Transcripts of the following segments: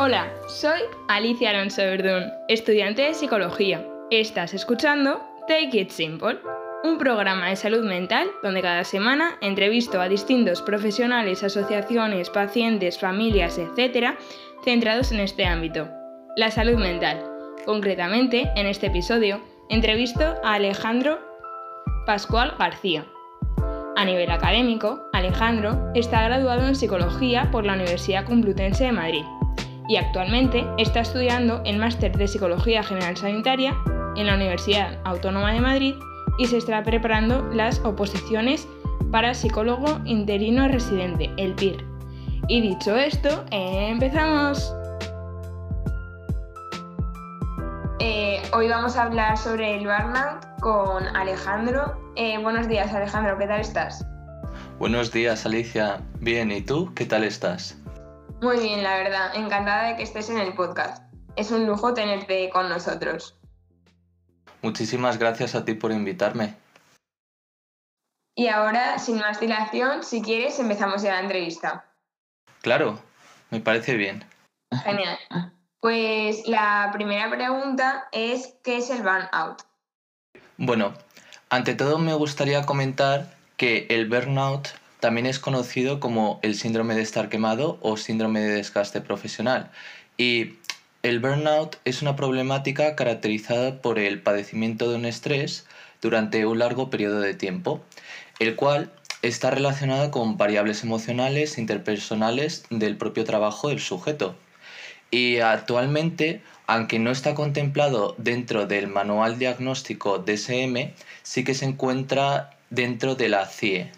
Hola, soy Alicia Alonso Verdún, estudiante de psicología. Estás escuchando Take It Simple, un programa de salud mental donde cada semana entrevisto a distintos profesionales, asociaciones, pacientes, familias, etc., centrados en este ámbito, la salud mental. Concretamente, en este episodio, entrevisto a Alejandro Pascual García. A nivel académico, Alejandro está graduado en psicología por la Universidad Complutense de Madrid y actualmente está estudiando el máster de Psicología General Sanitaria en la Universidad Autónoma de Madrid y se está preparando las oposiciones para psicólogo interino residente, el PIR. Y dicho esto, empezamos. Eh, hoy vamos a hablar sobre el burnout con Alejandro. Eh, buenos días, Alejandro, ¿qué tal estás? Buenos días, Alicia. Bien, ¿y tú? ¿Qué tal estás? Muy bien, la verdad. Encantada de que estés en el podcast. Es un lujo tenerte con nosotros. Muchísimas gracias a ti por invitarme. Y ahora, sin más dilación, si quieres, empezamos ya la entrevista. Claro, me parece bien. Genial. Pues la primera pregunta es, ¿qué es el burnout? Bueno, ante todo me gustaría comentar que el burnout también es conocido como el síndrome de estar quemado o síndrome de desgaste profesional. Y el burnout es una problemática caracterizada por el padecimiento de un estrés durante un largo periodo de tiempo, el cual está relacionado con variables emocionales interpersonales del propio trabajo del sujeto. Y actualmente, aunque no está contemplado dentro del manual diagnóstico DSM, sí que se encuentra dentro de la CIE,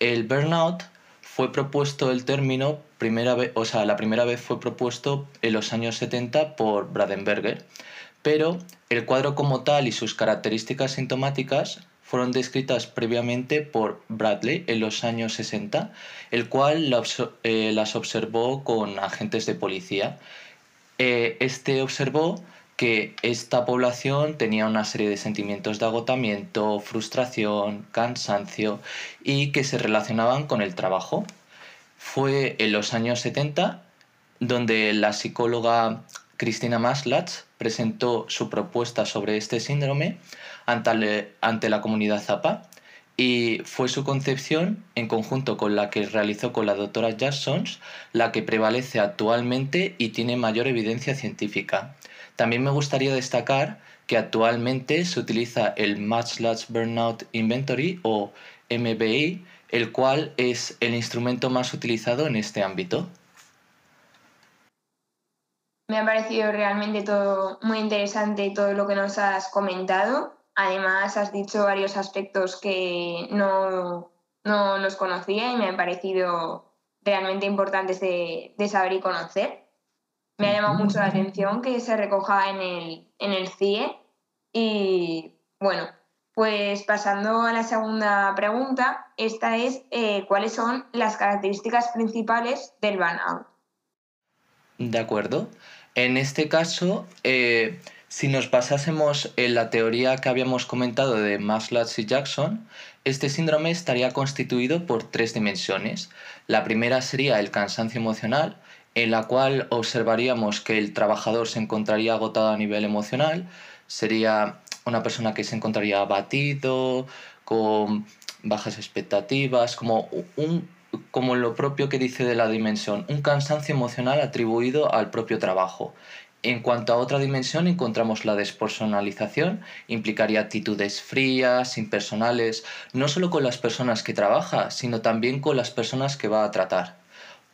el burnout fue propuesto el término, primera vez, o sea, la primera vez fue propuesto en los años 70 por Bradenberger, pero el cuadro como tal y sus características sintomáticas fueron descritas previamente por Bradley en los años 60, el cual eh, las observó con agentes de policía. Eh, este observó que esta población tenía una serie de sentimientos de agotamiento, frustración, cansancio y que se relacionaban con el trabajo. Fue en los años 70 donde la psicóloga Cristina Maslatz presentó su propuesta sobre este síndrome ante la comunidad Zapa y fue su concepción, en conjunto con la que realizó con la doctora Jacksons, la que prevalece actualmente y tiene mayor evidencia científica. También me gustaría destacar que actualmente se utiliza el Much Large Burnout Inventory o MBI, el cual es el instrumento más utilizado en este ámbito. Me ha parecido realmente todo muy interesante todo lo que nos has comentado. Además, has dicho varios aspectos que no, no los conocía y me han parecido realmente importantes de, de saber y conocer me ha llamado mucho la atención que se recoja en el, en el CIE. Y bueno, pues pasando a la segunda pregunta, esta es eh, cuáles son las características principales del burnout. De acuerdo. En este caso, eh, si nos basásemos en la teoría que habíamos comentado de Maslow y Jackson, este síndrome estaría constituido por tres dimensiones. La primera sería el cansancio emocional, en la cual observaríamos que el trabajador se encontraría agotado a nivel emocional, sería una persona que se encontraría abatido, con bajas expectativas, como, un, como lo propio que dice de la dimensión, un cansancio emocional atribuido al propio trabajo. En cuanto a otra dimensión, encontramos la despersonalización, implicaría actitudes frías, impersonales, no solo con las personas que trabaja, sino también con las personas que va a tratar.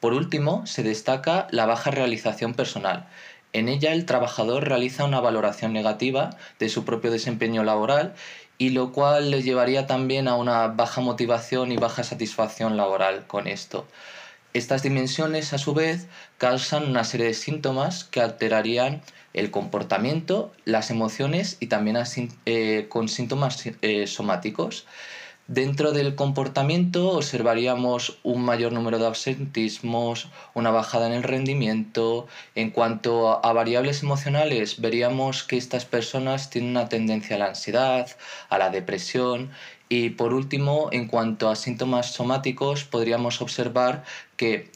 Por último, se destaca la baja realización personal. En ella el trabajador realiza una valoración negativa de su propio desempeño laboral y lo cual le llevaría también a una baja motivación y baja satisfacción laboral con esto. Estas dimensiones, a su vez, causan una serie de síntomas que alterarían el comportamiento, las emociones y también eh, con síntomas eh, somáticos. Dentro del comportamiento observaríamos un mayor número de absentismos, una bajada en el rendimiento. En cuanto a variables emocionales, veríamos que estas personas tienen una tendencia a la ansiedad, a la depresión y por último, en cuanto a síntomas somáticos, podríamos observar que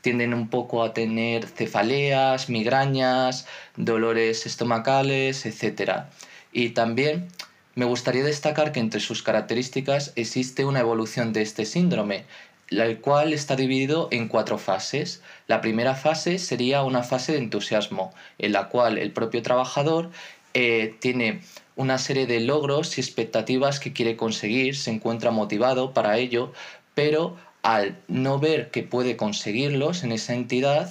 tienden un poco a tener cefaleas, migrañas, dolores estomacales, etc. Y también me gustaría destacar que entre sus características existe una evolución de este síndrome, el cual está dividido en cuatro fases. La primera fase sería una fase de entusiasmo, en la cual el propio trabajador eh, tiene una serie de logros y expectativas que quiere conseguir, se encuentra motivado para ello, pero al no ver que puede conseguirlos en esa entidad,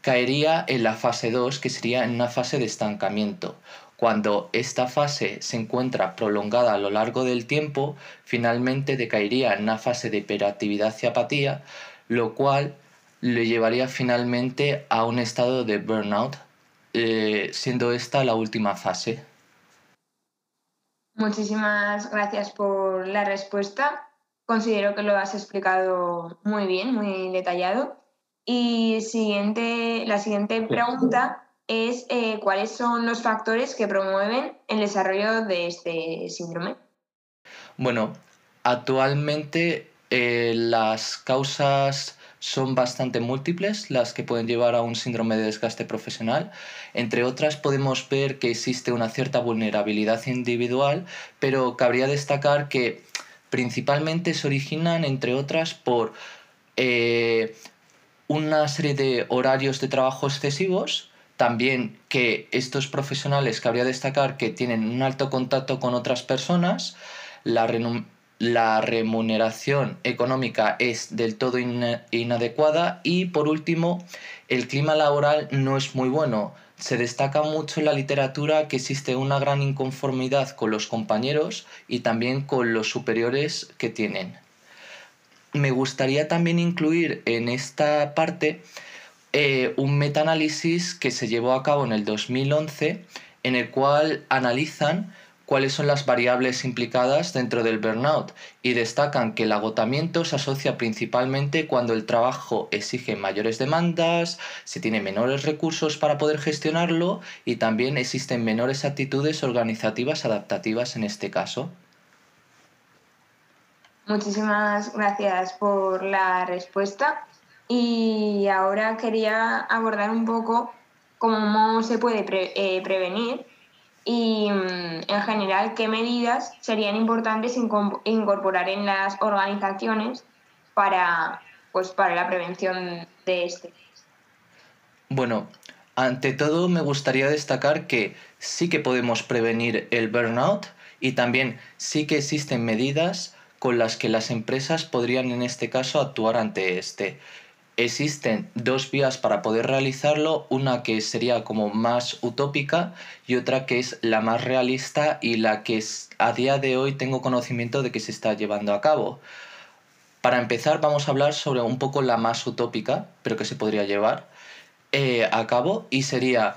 caería en la fase 2, que sería en una fase de estancamiento. Cuando esta fase se encuentra prolongada a lo largo del tiempo, finalmente decaería en una fase de hiperactividad y apatía, lo cual le llevaría finalmente a un estado de burnout, eh, siendo esta la última fase. Muchísimas gracias por la respuesta. Considero que lo has explicado muy bien, muy detallado. Y siguiente, la siguiente pregunta es eh, cuáles son los factores que promueven el desarrollo de este síndrome. Bueno, actualmente eh, las causas son bastante múltiples las que pueden llevar a un síndrome de desgaste profesional. Entre otras podemos ver que existe una cierta vulnerabilidad individual, pero cabría destacar que principalmente se originan, entre otras, por eh, una serie de horarios de trabajo excesivos, también que estos profesionales cabría destacar que tienen un alto contacto con otras personas, la, remuneración económica es del todo inadecuada y por último el clima laboral no es muy bueno. Se destaca mucho en la literatura que existe una gran inconformidad con los compañeros y también con los superiores que tienen. Me gustaría también incluir en esta parte eh, un metaanálisis que se llevó a cabo en el 2011 en el cual analizan cuáles son las variables implicadas dentro del burnout y destacan que el agotamiento se asocia principalmente cuando el trabajo exige mayores demandas, se tiene menores recursos para poder gestionarlo y también existen menores actitudes organizativas adaptativas en este caso. Muchísimas gracias por la respuesta. Y ahora quería abordar un poco cómo se puede eh, prevenir y mm, en general qué medidas serían importantes incorporar en las organizaciones para, pues, para la prevención de este. Bueno, ante todo me gustaría destacar que sí que podemos prevenir el burnout y también sí que existen medidas con las que las empresas podrían en este caso actuar ante este. Existen dos vías para poder realizarlo, una que sería como más utópica y otra que es la más realista y la que a día de hoy tengo conocimiento de que se está llevando a cabo. Para empezar vamos a hablar sobre un poco la más utópica, pero que se podría llevar eh, a cabo y sería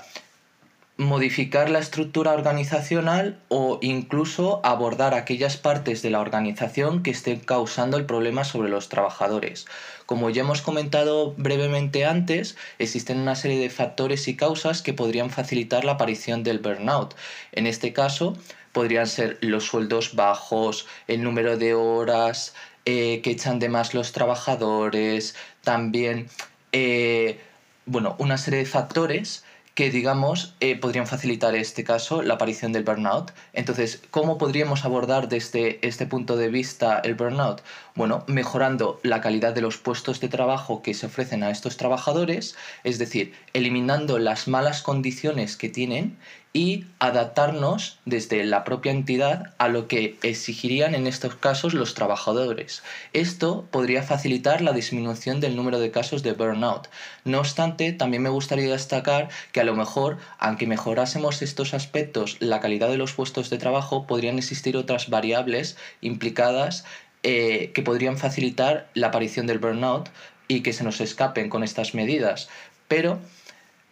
modificar la estructura organizacional o incluso abordar aquellas partes de la organización que estén causando el problema sobre los trabajadores. Como ya hemos comentado brevemente antes, existen una serie de factores y causas que podrían facilitar la aparición del burnout. En este caso, podrían ser los sueldos bajos, el número de horas eh, que echan de más los trabajadores, también eh, bueno, una serie de factores que, digamos, eh, podrían facilitar este caso, la aparición del burnout. Entonces, ¿cómo podríamos abordar desde este punto de vista el burnout? Bueno, mejorando la calidad de los puestos de trabajo que se ofrecen a estos trabajadores, es decir, eliminando las malas condiciones que tienen y adaptarnos desde la propia entidad a lo que exigirían en estos casos los trabajadores. Esto podría facilitar la disminución del número de casos de burnout. No obstante, también me gustaría destacar que a lo mejor, aunque mejorásemos estos aspectos, la calidad de los puestos de trabajo, podrían existir otras variables implicadas eh, que podrían facilitar la aparición del burnout y que se nos escapen con estas medidas. Pero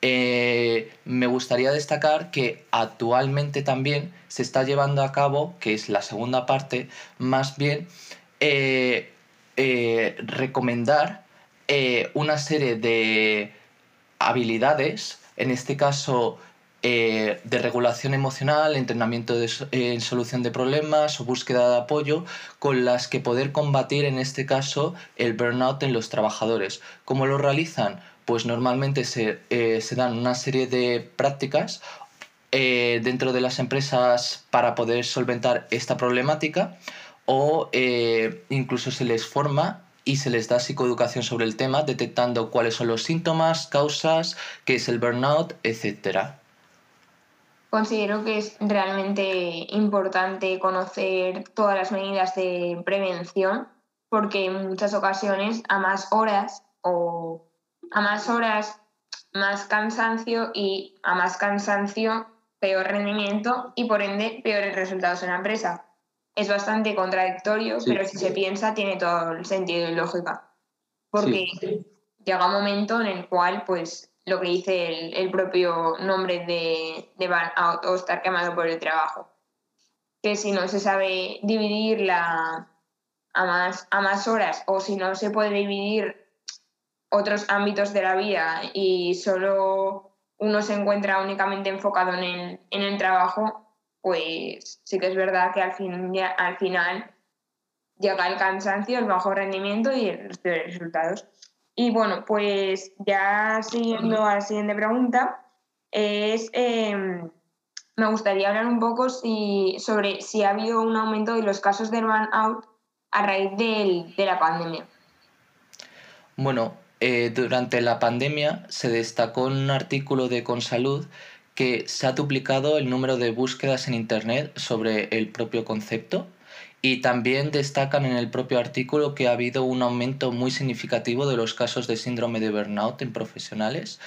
eh, me gustaría destacar que actualmente también se está llevando a cabo, que es la segunda parte, más bien eh, recomendar una serie de habilidades, en este caso eh, de regulación emocional, entrenamiento en solución de problemas o búsqueda de apoyo con las que poder combatir en este caso el burnout en los trabajadores. ¿Cómo lo realizan? Pues normalmente se, eh, dan una serie de prácticas eh, dentro de las empresas para poder solventar esta problemática o incluso se les forma y se les da psicoeducación sobre el tema, detectando cuáles son los síntomas, causas, qué es el burnout, etcétera considero que es realmente importante conocer todas las medidas de prevención porque en muchas ocasiones a más horas o a más horas más cansancio y a más cansancio peor rendimiento y por ende peores resultados en la empresa. Es bastante contradictorio, pero si se piensa tiene todo el sentido y lógica. Porque llega un momento en el cual pues lo que dice el, propio nombre de, de burnout o estar quemado por el trabajo. Que si no se sabe dividirla a más, a más horas o si no se puede dividir otros ámbitos de la vida y solo uno se encuentra únicamente enfocado en el, en el trabajo, pues sí que es verdad que al, fin, al final llega el cansancio, el bajo rendimiento y los resultados. Y bueno, pues ya siguiendo a la siguiente pregunta, es, em, me gustaría hablar un poco si, sobre si ha habido un aumento de los casos de burnout a raíz de la pandemia. Bueno, eh, durante la pandemia se destacó en un artículo de Consalud que se ha duplicado el número de búsquedas en Internet sobre el propio concepto y también destacan en el propio artículo que ha habido un aumento muy significativo de los casos de síndrome de burnout en profesionales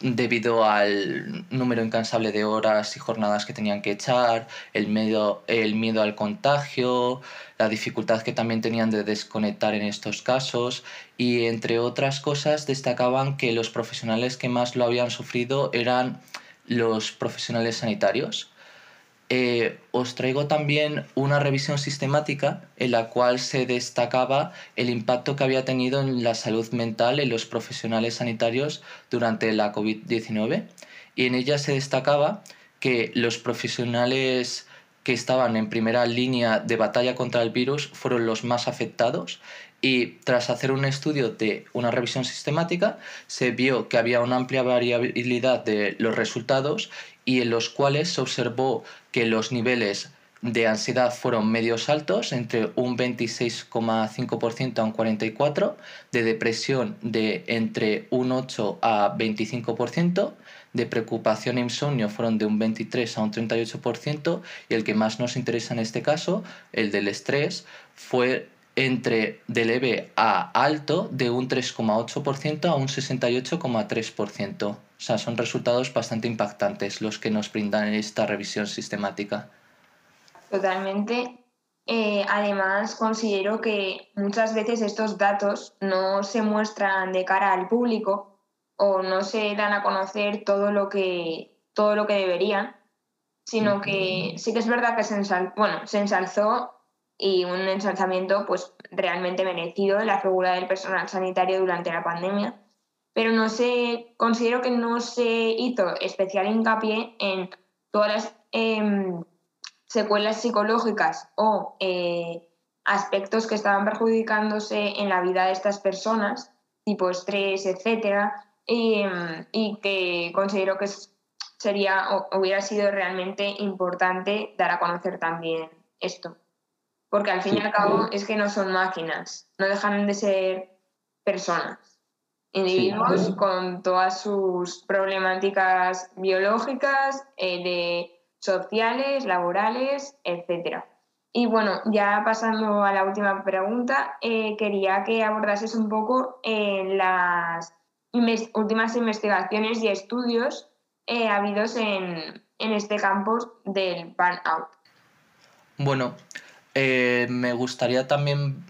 debido al número incansable de horas y jornadas que tenían que echar, el miedo, el miedo al contagio, la dificultad que también tenían de desconectar en estos casos y entre otras cosas destacaban que los profesionales que más lo habían sufrido eran los profesionales sanitarios eh, os traigo también una revisión sistemática en la cual se destacaba el impacto que había tenido en la salud mental en los profesionales sanitarios durante la COVID-19 y en ella se destacaba que los profesionales que estaban en primera línea de batalla contra el virus fueron los más afectados y tras hacer un estudio de una revisión sistemática se vio que había una amplia variabilidad de los resultados y en los cuales se observó que los niveles de ansiedad fueron medios altos, entre un 26,5% a un 44%, de depresión de entre un 8 a 25%, de preocupación e insomnio fueron de un 23 a un 38%, y el que más nos interesa en este caso, el del estrés, fue entre de leve a alto de un 3,8% a un 68,3%. O sea, son resultados bastante impactantes los que nos brindan esta revisión sistemática. Totalmente. Eh, además, considero que muchas veces estos datos no se muestran de cara al público o no se dan a conocer todo lo que, todo lo que deberían, sino que sí que es verdad que se, bueno, se ensalzó y un ensalzamiento pues realmente merecido de la figura del personal sanitario durante la pandemia, pero no se considero que no se hizo especial hincapié en todas las em, secuelas psicológicas o eh, aspectos que estaban perjudicándose en la vida de estas personas, tipo estrés, etcétera, y, em, y que considero que sería o hubiera sido realmente importante dar a conocer también esto. Porque al fin y al cabo es que no son máquinas, no dejan de ser personas, individuos con todas sus problemáticas biológicas, eh, de sociales, laborales, etc. Y bueno, ya pasando a la última pregunta, eh, quería que abordases un poco eh, las últimas investigaciones y estudios habidos en, en este campo del burnout. Bueno, eh, me gustaría también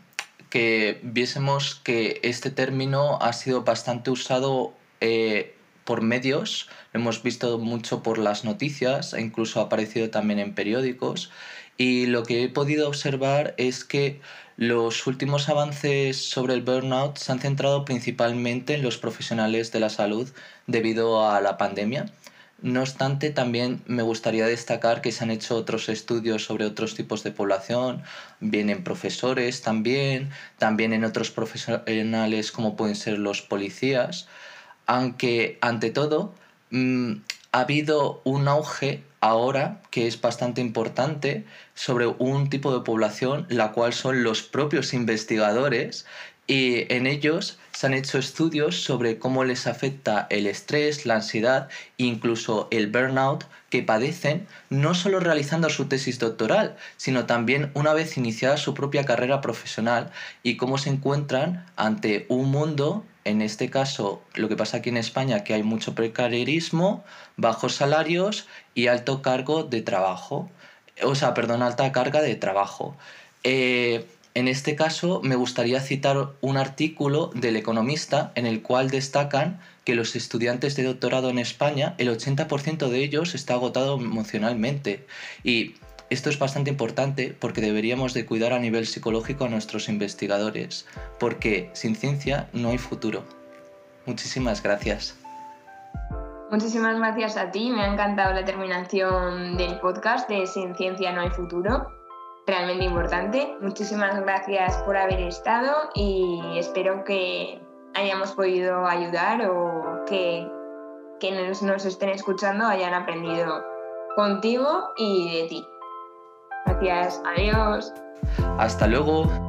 que viésemos que este término ha sido bastante usado eh, por medios, lo hemos visto mucho por las noticias e incluso ha aparecido también en periódicos. Y lo que he podido observar es que los últimos avances sobre el burnout se han centrado principalmente en los profesionales de la salud debido a la pandemia No obstante, también me gustaría destacar que se han hecho otros estudios sobre otros tipos de población, vienen profesores también, también en otros profesionales como pueden ser los policías, aunque ante todo mm, ha habido un auge ahora que es bastante importante sobre un tipo de población, la cual son los propios investigadores y en ellos se han hecho estudios sobre cómo les afecta el estrés, la ansiedad e incluso el burnout que padecen no solo realizando su tesis doctoral, sino también una vez iniciada su propia carrera profesional y cómo se encuentran ante un mundo, en este caso lo que pasa aquí en España, que hay mucho precarismo, bajos salarios y alto cargo de trabajo. O sea, perdón, alta carga de trabajo. Eh, en este caso, me gustaría citar un artículo del Economista en el cual destacan que los estudiantes de doctorado en España, el 80% de ellos está agotado emocionalmente. Y esto es bastante importante porque deberíamos de cuidar a nivel psicológico a nuestros investigadores, porque sin ciencia no hay futuro. Muchísimas gracias. Muchísimas gracias a ti, me ha encantado la terminación del podcast de Sin ciencia no hay futuro realmente importante. Muchísimas gracias por haber estado y espero que hayamos podido ayudar o que quienes nos estén escuchando hayan aprendido contigo y de ti. Gracias, adiós. Hasta luego.